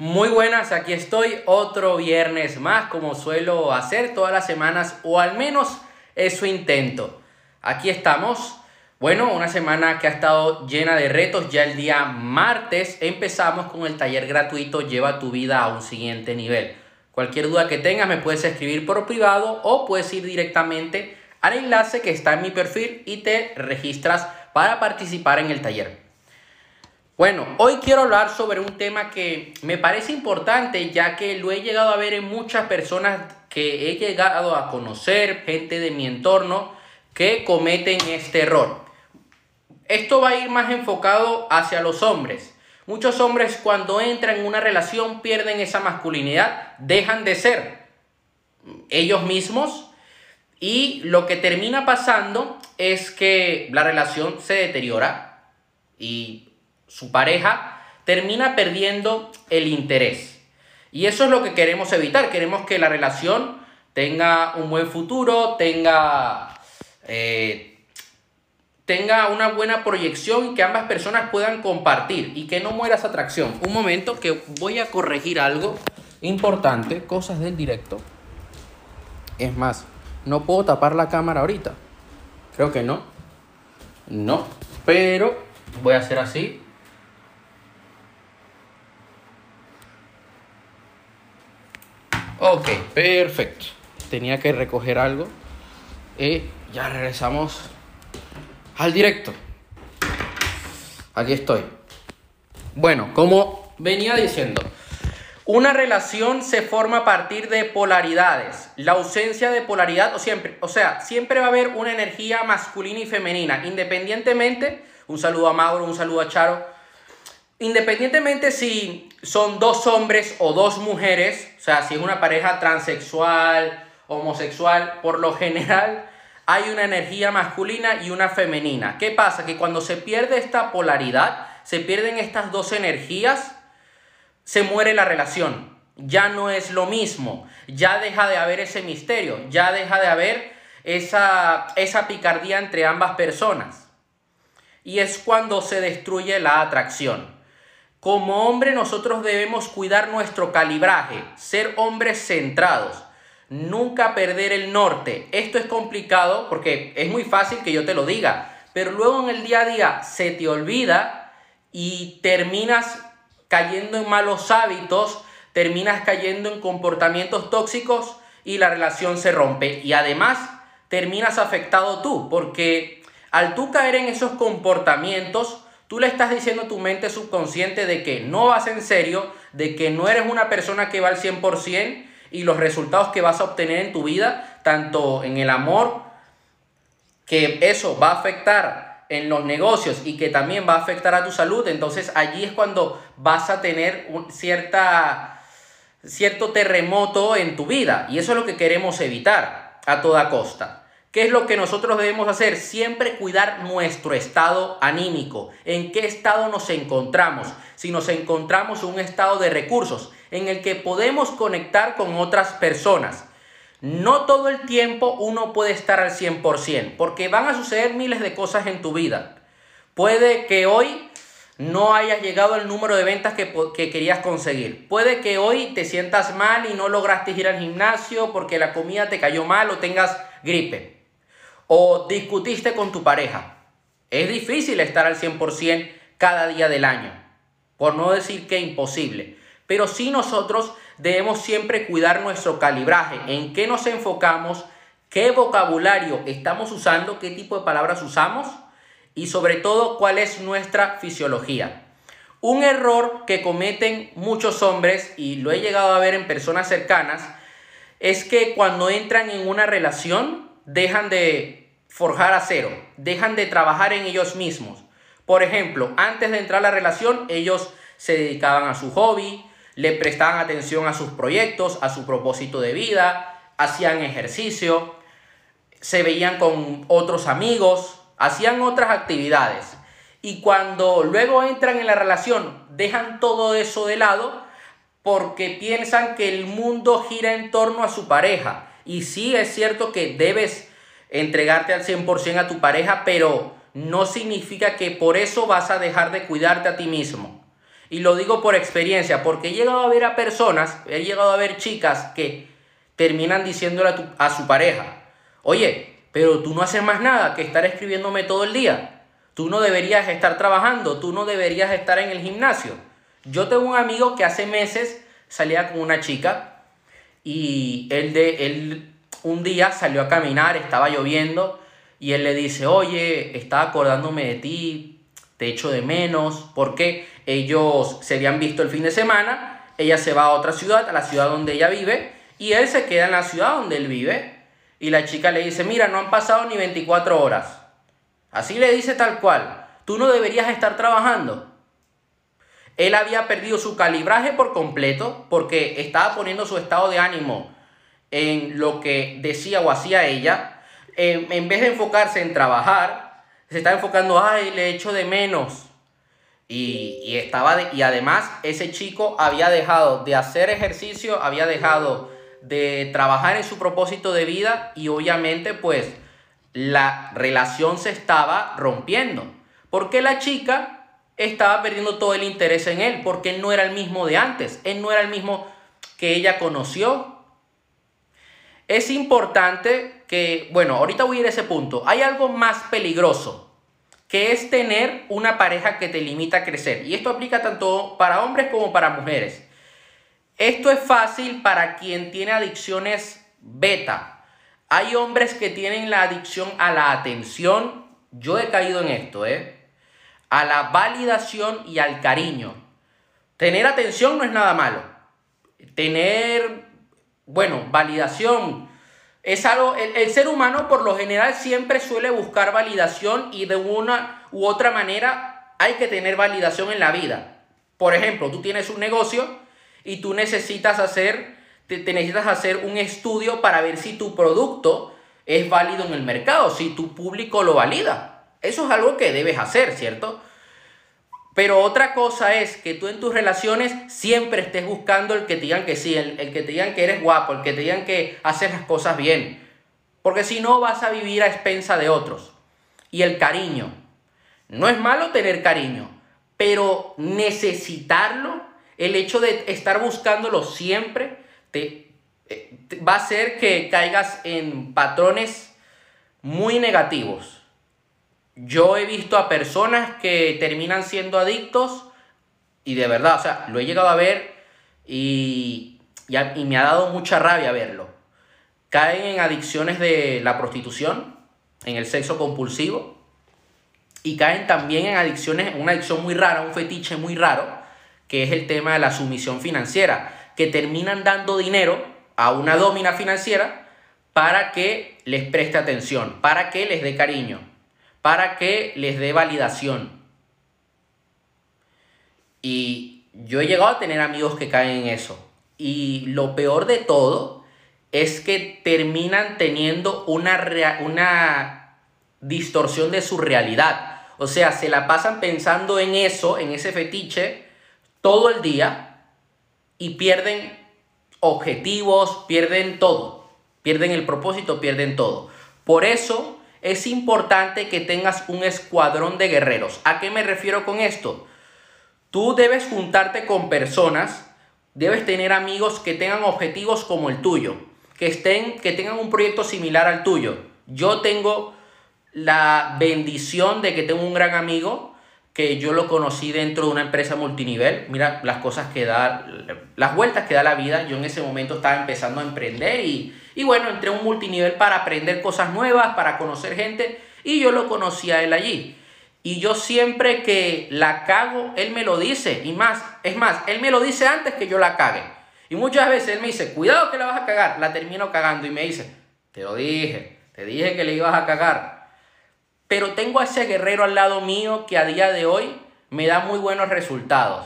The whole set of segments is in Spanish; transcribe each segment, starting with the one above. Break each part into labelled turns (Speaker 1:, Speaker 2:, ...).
Speaker 1: Muy buenas, aquí estoy otro viernes más como suelo hacer todas las semanas o al menos eso intento. Aquí estamos. Bueno, una semana que ha estado llena de retos. Ya el día martes empezamos con el taller gratuito Lleva tu vida a un siguiente nivel. Cualquier duda que tengas me puedes escribir por privado o puedes ir directamente al enlace que está en mi perfil y te registras para participar en el taller. Bueno, hoy quiero hablar sobre un tema que me parece importante ya que lo he llegado a ver en muchas personas que he llegado a conocer, gente de mi entorno, que cometen este error. Esto va a ir más enfocado hacia los hombres. Muchos hombres cuando entran en una relación pierden esa masculinidad, dejan de ser ellos mismos y lo que termina pasando es que la relación se deteriora y su pareja, termina perdiendo el interés. Y eso es lo que queremos evitar. Queremos que la relación tenga un buen futuro, tenga, eh, tenga una buena proyección y que ambas personas puedan compartir y que no muera esa atracción. Un momento que voy a corregir algo importante, cosas del directo. Es más, no puedo tapar la cámara ahorita. Creo que no. No, pero voy a hacer así Ok, perfecto. Tenía que recoger algo. Y ya regresamos al directo. Aquí estoy. Bueno, como venía diciendo, una relación se forma a partir de polaridades. La ausencia de polaridad, o siempre, o sea, siempre va a haber una energía masculina y femenina, independientemente. Un saludo a Mauro, un saludo a Charo independientemente si son dos hombres o dos mujeres, o sea, si es una pareja transexual, homosexual, por lo general hay una energía masculina y una femenina. ¿Qué pasa? Que cuando se pierde esta polaridad, se pierden estas dos energías, se muere la relación. Ya no es lo mismo, ya deja de haber ese misterio, ya deja de haber esa, esa picardía entre ambas personas. Y es cuando se destruye la atracción. Como hombre nosotros debemos cuidar nuestro calibraje, ser hombres centrados, nunca perder el norte. Esto es complicado porque es muy fácil que yo te lo diga, pero luego en el día a día se te olvida y terminas cayendo en malos hábitos, terminas cayendo en comportamientos tóxicos y la relación se rompe. Y además terminas afectado tú, porque al tú caer en esos comportamientos, Tú le estás diciendo a tu mente subconsciente de que no vas en serio, de que no eres una persona que va al 100% y los resultados que vas a obtener en tu vida, tanto en el amor, que eso va a afectar en los negocios y que también va a afectar a tu salud, entonces allí es cuando vas a tener un cierta, cierto terremoto en tu vida y eso es lo que queremos evitar a toda costa. ¿Qué es lo que nosotros debemos hacer? Siempre cuidar nuestro estado anímico. ¿En qué estado nos encontramos? Si nos encontramos en un estado de recursos en el que podemos conectar con otras personas. No todo el tiempo uno puede estar al 100%, porque van a suceder miles de cosas en tu vida. Puede que hoy no hayas llegado al número de ventas que, que, querías conseguir. Puede que hoy te sientas mal y no lograste ir al gimnasio porque la comida te cayó mal o tengas gripe o discutiste con tu pareja. Es difícil estar al 100% cada día del año, por no decir que imposible. Pero sí nosotros debemos siempre cuidar nuestro calibraje, en qué nos enfocamos, qué vocabulario estamos usando, qué tipo de palabras usamos y sobre todo cuál es nuestra fisiología. Un error que cometen muchos hombres, y lo he llegado a ver en personas cercanas, es que cuando entran en una relación dejan de forjar a cero, dejan de trabajar en ellos mismos. Por ejemplo, antes de entrar a la relación, ellos se dedicaban a su hobby, le prestaban atención a sus proyectos, a su propósito de vida, hacían ejercicio, se veían con otros amigos, hacían otras actividades. Y cuando luego entran en la relación, dejan todo eso de lado porque piensan que el mundo gira en torno a su pareja. Y sí es cierto que debes entregarte al 100% a tu pareja, pero no significa que por eso vas a dejar de cuidarte a ti mismo. Y lo digo por experiencia, porque he llegado a ver a personas, he llegado a ver chicas que terminan diciéndole a, a su pareja, oye, pero tú no haces más nada que estar escribiéndome todo el día. Tú no deberías estar trabajando, tú no deberías estar en el gimnasio. Yo tengo un amigo que hace meses salía con una chica y él, de, él un día salió a caminar, estaba lloviendo y él le dice, oye, estaba acordándome de ti, te echo de menos, porque ellos se habían visto el fin de semana, ella se va a otra ciudad, a la ciudad donde ella vive, y él se queda en la ciudad donde él vive. Y la chica le dice, mira, no han pasado ni 24 horas. Así le dice tal cual, tú no deberías estar trabajando. Él había perdido su calibraje por completo porque estaba poniendo su estado de ánimo en lo que decía o hacía ella. en vez de enfocarse en trabajar, se está enfocando, ay, le echo de menos. Y, estaba y además ese chico había dejado de hacer ejercicio, había dejado de trabajar en su propósito de vida y obviamente pues la relación se estaba rompiendo. Porque la chica estaba perdiendo todo el interés en él, porque él no era el mismo de antes, él no era el mismo que ella conoció. Es importante que, bueno, ahorita voy a ir a ese punto. Hay algo más peligroso, que es tener una pareja que te limita a crecer. Y esto aplica tanto para hombres como para mujeres. Esto es fácil para quien tiene adicciones beta. Hay hombres que tienen la adicción a la atención. Yo he caído en esto, ¿eh? a la validación y al cariño. Tener atención no es nada malo. Tener, bueno, validación es algo, el, ser humano por lo general siempre suele buscar validación y de una u otra manera hay que tener validación en la vida. Por ejemplo, tú tienes un negocio y tú necesitas hacer, te necesitas hacer un estudio para ver si tu producto es válido en el mercado, si tu público lo valida. Eso es algo que debes hacer, ¿cierto? Pero otra cosa es que tú en tus relaciones siempre estés buscando el que te digan que sí, el, que te digan que eres guapo, el que te digan que haces las cosas bien. Porque si no vas a vivir a expensa de otros. Y el cariño. No es malo tener cariño, pero necesitarlo, el hecho de estar buscándolo siempre, te, eh, va a hacer que caigas en patrones muy negativos. Yo he visto a personas que terminan siendo adictos y de verdad, o sea, lo he llegado a ver y, y, me ha dado mucha rabia verlo. Caen en adicciones de la prostitución, en el sexo compulsivo y caen también en adicciones, una adicción muy rara, un fetiche muy raro, que es el tema de la sumisión financiera, que terminan dando dinero a una domina financiera para que les preste atención, para que les dé cariño para que les dé validación. Y yo he llegado a tener amigos que caen en eso. Y lo peor de todo es que terminan teniendo una, una distorsión de su realidad. O sea, se la pasan pensando en eso, en ese fetiche, todo el día y pierden objetivos, pierden todo. Pierden el propósito, pierden todo. Por eso es importante que tengas un escuadrón de guerreros. ¿A qué me refiero con esto? Tú debes juntarte con personas, debes tener amigos que tengan objetivos como el tuyo, que, estén, que tengan un proyecto similar al tuyo. Yo tengo la bendición de que tengo un gran amigo que yo lo conocí dentro de una empresa multinivel. Mira las cosas que da, las vueltas que da la vida. Yo en ese momento estaba empezando a emprender y, y bueno, entré a un multinivel para aprender cosas nuevas, para conocer gente y yo lo conocí a él allí. Y yo siempre que la cago, él me lo dice. Y más, es más, él me lo dice antes que yo la cague. Y muchas veces él me dice, cuidado que la vas a cagar. La termino cagando y me dice, te lo dije, te dije que le ibas a cagar. Pero tengo a ese guerrero al lado mío que a día de hoy me da muy buenos resultados.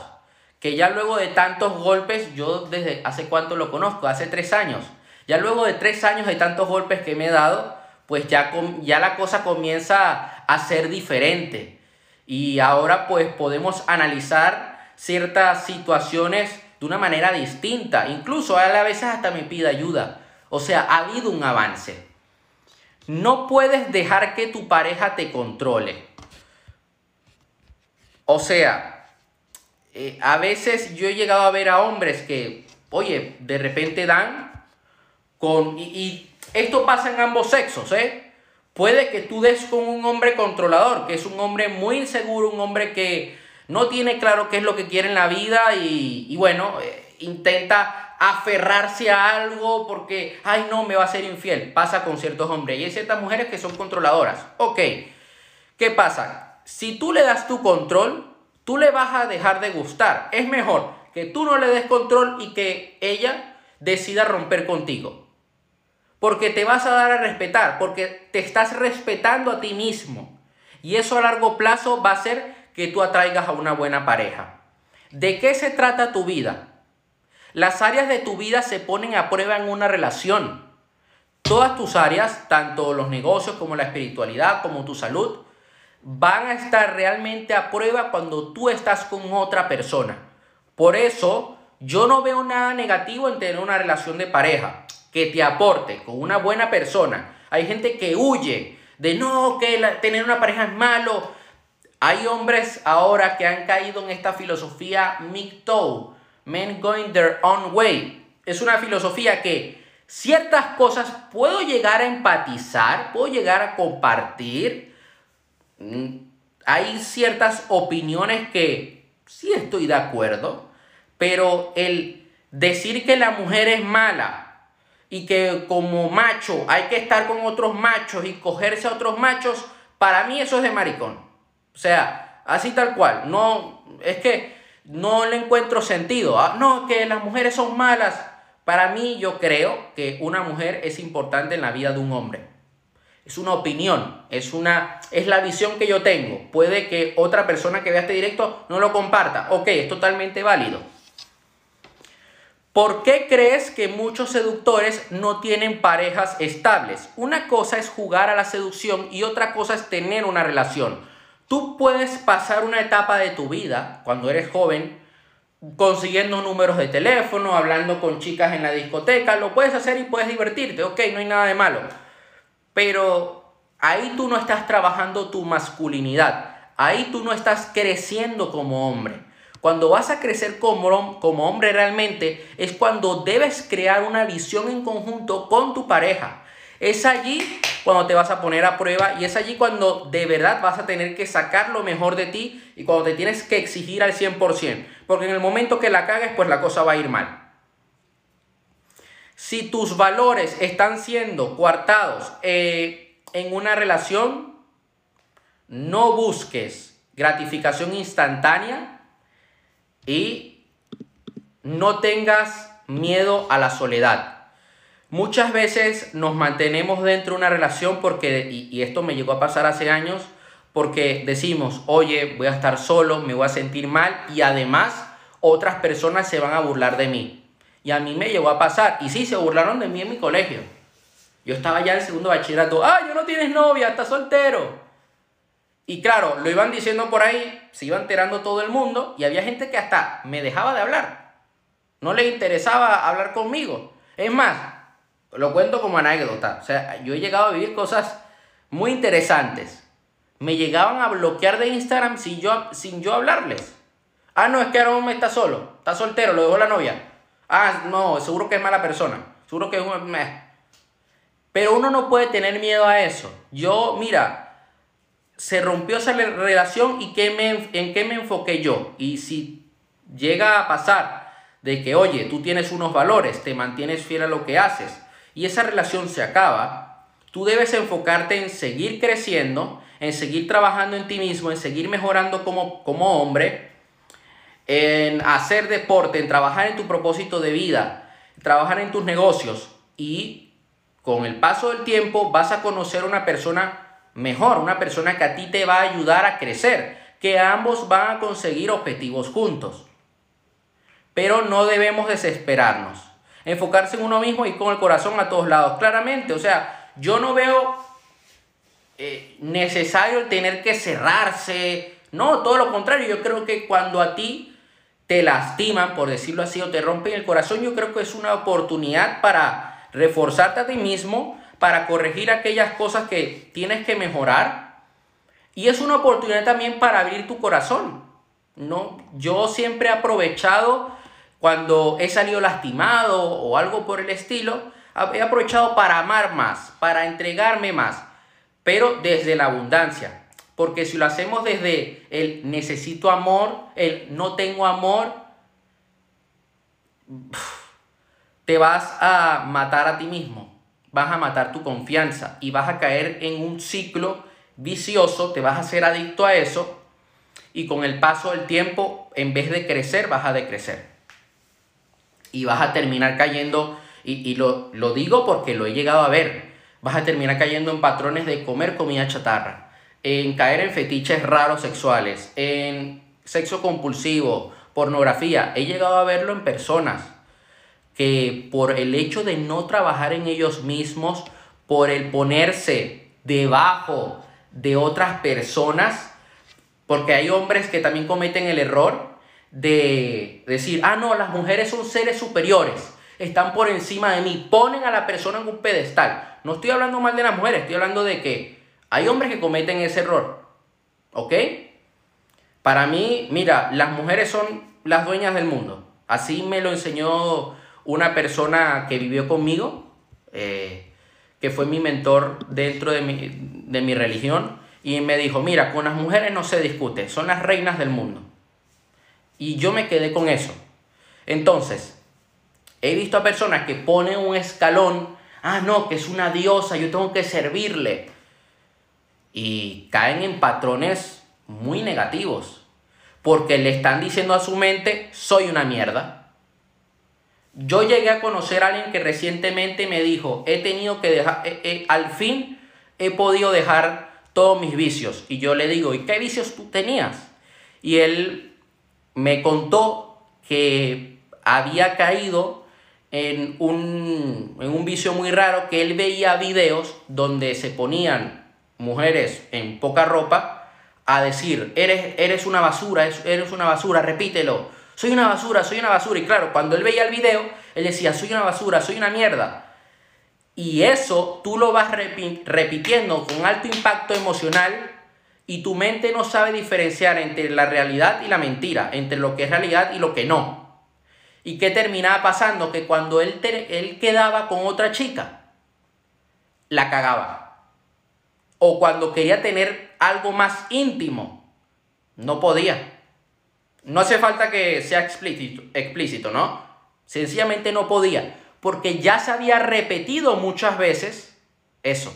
Speaker 1: Que ya luego de tantos golpes, yo desde hace cuánto lo conozco, hace tres años. Ya luego de tres años de tantos golpes que me he dado, pues ya, ya la cosa comienza a ser diferente. Y ahora pues podemos analizar ciertas situaciones de una manera distinta. Incluso a veces hasta me pide ayuda. O sea, ha habido un avance. No puedes dejar que tu pareja te controle. O sea, eh, a veces yo he llegado a ver a hombres que, oye, de repente dan con... Y, esto pasa en ambos sexos, ¿eh? Puede que tú des con un hombre controlador, que es un hombre muy inseguro, un hombre que no tiene claro qué es lo que quiere en la vida y, bueno, eh, intenta aferrarse a algo porque, ay no, me va a ser infiel. Pasa con ciertos hombres y hay ciertas mujeres que son controladoras. Ok, ¿qué pasa? Si tú le das tu control, tú le vas a dejar de gustar. Es mejor que tú no le des control y que ella decida romper contigo. Porque te vas a dar a respetar, porque te estás respetando a ti mismo. Y eso a largo plazo va a hacer que tú atraigas a una buena pareja. ¿De qué se trata tu vida? Las áreas de tu vida se ponen a prueba en una relación. Todas tus áreas, tanto los negocios como la espiritualidad, como tu salud, van a estar realmente a prueba cuando tú estás con otra persona. Por eso, yo no veo nada negativo en tener una relación de pareja que te aporte con una buena persona. Hay gente que huye de no, que tener una pareja es malo. Hay hombres ahora que han caído en esta filosofía MGTOW, Men Going Their Own Way. Es una filosofía que ciertas cosas puedo llegar a empatizar, puedo llegar a compartir, Mm, hay ciertas opiniones que sí estoy de acuerdo, pero el decir que la mujer es mala y que como macho hay que estar con otros machos y cogerse a otros machos, para mí eso es de maricón. O sea, así tal cual. No, es que no le encuentro sentido. Ah, no, que las mujeres son malas. Para mí yo creo que una mujer es importante en la vida de un hombre. Es una opinión, es, una, es la visión que yo tengo. Puede que otra persona que vea este directo no lo comparta. Ok, es totalmente válido. ¿Por qué crees que muchos seductores no tienen parejas estables? Una cosa es jugar a la seducción y otra cosa es tener una relación. Tú puedes pasar una etapa de tu vida, cuando eres joven, consiguiendo números de teléfono, hablando con chicas en la discoteca, lo puedes hacer y puedes divertirte, ok, no hay nada de malo. Pero ahí tú no estás trabajando tu masculinidad. Ahí tú no estás creciendo como hombre. Cuando vas a crecer como, como hombre realmente es cuando debes crear una visión en conjunto con tu pareja. Es allí cuando te vas a poner a prueba y es allí cuando de verdad vas a tener que sacar lo mejor de ti y cuando te tienes que exigir al 100%. Porque en el momento que la cagues, pues la cosa va a ir mal. Si tus valores están siendo coartados eh, en una relación, no busques gratificación instantánea y no tengas miedo a la soledad. Muchas veces nos mantenemos dentro de una relación porque, y, esto me llegó a pasar hace años, porque decimos, oye, voy a estar solo, me voy a sentir mal y además otras personas se van a burlar de mí. Y a mí me llegó a pasar. Y sí, se burlaron de mí en mi colegio. Yo estaba ya en segundo bachillerato. ¡Ah, yo no tienes novia! ¡Estás soltero! Y claro, lo iban diciendo por ahí, se iba enterando todo el mundo. Y había gente que hasta me dejaba de hablar. No le interesaba hablar conmigo. Es más, lo cuento como anécdota. O sea, yo he llegado a vivir cosas muy interesantes. Me llegaban a bloquear de Instagram sin yo, sin yo hablarles. Ah, no, es que me está solo. Está soltero, lo dejó la novia. Ah, no, seguro que es mala persona. Seguro que es un... Pero uno no puede tener miedo a eso. Yo, mira, se rompió esa relación y qué me, en qué me enfoqué yo. Y si llega a pasar de que, oye, tú tienes unos valores, te mantienes fiel a lo que haces y esa relación se acaba, tú debes enfocarte en seguir creciendo, en seguir trabajando en ti mismo, en seguir mejorando como, como hombre en hacer deporte, en trabajar en tu propósito de vida, trabajar en tus negocios y con el paso del tiempo vas a conocer una persona mejor, una persona que a ti te va a ayudar a crecer, que ambos van a conseguir objetivos juntos. Pero no debemos desesperarnos, enfocarse en uno mismo y con el corazón a todos lados, claramente, o sea, yo no veo eh, necesario el tener que cerrarse, no, todo lo contrario, yo creo que cuando a ti te lastiman, por decirlo así, o te rompen el corazón, yo creo que es una oportunidad para reforzarte a ti mismo, para corregir aquellas cosas que tienes que mejorar. Y es una oportunidad también para abrir tu corazón. No, yo siempre he aprovechado cuando he salido lastimado o algo por el estilo, he aprovechado para amar más, para entregarme más, pero desde la abundancia. Porque si lo hacemos desde el necesito amor, el no tengo amor, te vas a matar a ti mismo, vas a matar tu confianza y vas a caer en un ciclo vicioso, te vas a hacer adicto a eso y con el paso del tiempo, en vez de crecer, vas a decrecer. Y vas a terminar cayendo, y, lo, lo digo porque lo he llegado a ver, vas a terminar cayendo en patrones de comer comida chatarra, en caer en fetiches raros sexuales, en sexo compulsivo, pornografía. He llegado a verlo en personas que por el hecho de no trabajar en ellos mismos, por el ponerse debajo de otras personas, porque hay hombres que también cometen el error de decir, ah, no, las mujeres son seres superiores, están por encima de mí, ponen a la persona en un pedestal. No estoy hablando mal de las mujeres, estoy hablando de que hay hombres que cometen ese error. ¿Ok? Para mí, mira, las mujeres son las dueñas del mundo. Así me lo enseñó una persona que vivió conmigo, eh, que fue mi mentor dentro de mi, de mi religión y me dijo, mira, con las mujeres no se discute, son las reinas del mundo. Y yo me quedé con eso. Entonces, he visto a personas que ponen un escalón, ah, no, que es una diosa, yo tengo que servirle. Y caen en patrones muy negativos, porque le están diciendo a su mente, soy una mierda. Yo llegué a conocer a alguien que recientemente me dijo, he tenido que dejar, eh, eh, al fin he podido dejar todos mis vicios. Y yo le digo, ¿y qué vicios tú tenías? Y él me contó que había caído en un, en un vicio muy raro, que él veía videos donde se ponían mujeres en poca ropa a decir, eres, eres una basura, eres una basura, repítelo, soy una basura, soy una basura. Y claro, cuando él veía el video, él decía, soy una basura, soy una mierda. Y eso tú lo vas repitiendo con alto impacto emocional y tu mente no sabe diferenciar entre la realidad y la mentira, entre lo que es realidad y lo que no. ¿Y qué terminaba pasando? Que cuando él, él quedaba con otra chica, la cagaba. O cuando quería tener algo más íntimo, no podía. No hace falta que sea explícito, explícito ¿no? Sencillamente no podía porque ya se había repetido muchas veces eso.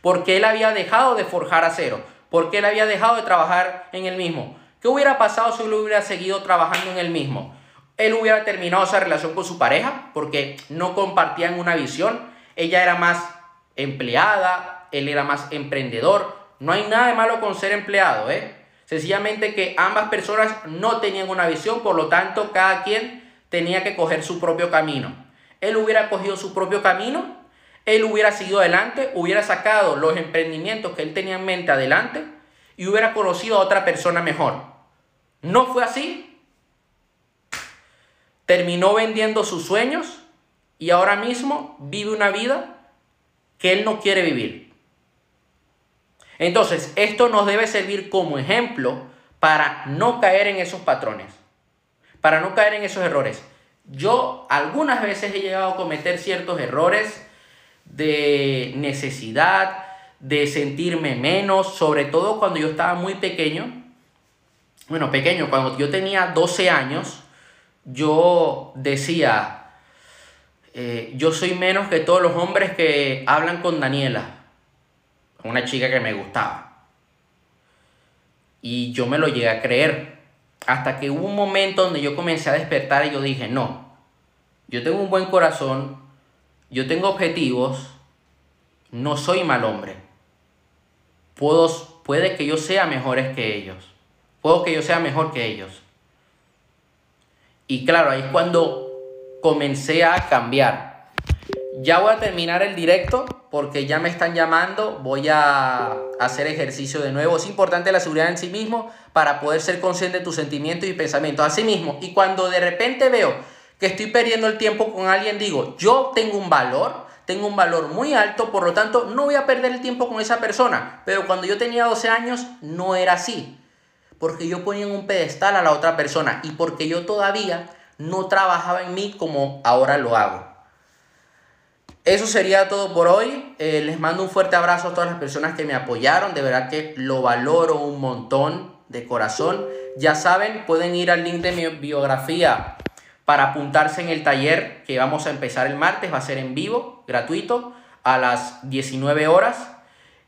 Speaker 1: Porque él había dejado de forjar acero, porque él había dejado de trabajar en el mismo. ¿Qué hubiera pasado si él hubiera seguido trabajando en el mismo? Él hubiera terminado esa relación con su pareja porque no compartían una visión. Ella era más empleada, él era más emprendedor. No hay nada de malo con ser empleado, ¿eh? Sencillamente que ambas personas no tenían una visión, por lo tanto cada quien tenía que coger su propio camino él hubiera cogido su propio camino, él hubiera seguido adelante, hubiera sacado los emprendimientos que él tenía en mente adelante y hubiera conocido a otra persona mejor. No fue así. Terminó vendiendo sus sueños y ahora mismo vive una vida que él no quiere vivir. Entonces, esto nos debe servir como ejemplo para no caer en esos patrones, para no caer en esos errores. Yo algunas veces he llegado a cometer ciertos errores de necesidad, de sentirme menos, sobre todo cuando yo estaba muy pequeño. Bueno, pequeño, cuando yo tenía 12 años, yo decía, eh, yo soy menos que todos los hombres que hablan con Daniela, una chica que me gustaba. Y yo me lo llegué a creer. Hasta que hubo un momento donde yo comencé a despertar y yo dije, no, yo tengo un buen corazón, yo tengo objetivos, no soy mal hombre. Puedo, puede que yo sea mejores que ellos. Puedo que yo sea mejor que ellos. Y claro, ahí es cuando comencé a cambiar. Ya voy a terminar el directo porque ya me están llamando. Voy a hacer ejercicio de nuevo. Es importante la seguridad en sí mismo para poder ser consciente de tus sentimientos y pensamientos. Así mismo. Y cuando de repente veo que estoy perdiendo el tiempo con alguien, digo, yo tengo un valor, tengo un valor muy alto, por lo tanto no voy a perder el tiempo con esa persona. Pero cuando yo tenía 12 años no era así. porque yo ponía en un pedestal a la otra persona y porque yo todavía no trabajaba en mí como ahora lo hago. Eso sería todo por hoy. Eh, les mando un fuerte abrazo a todas las personas que me apoyaron. De verdad que lo valoro un montón de corazón. Ya saben, pueden ir al link de mi biografía para apuntarse en el taller que vamos a empezar el martes. Va a ser en vivo, gratuito, a las 19 horas.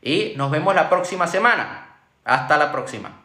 Speaker 1: Y nos vemos la próxima semana. Hasta la próxima.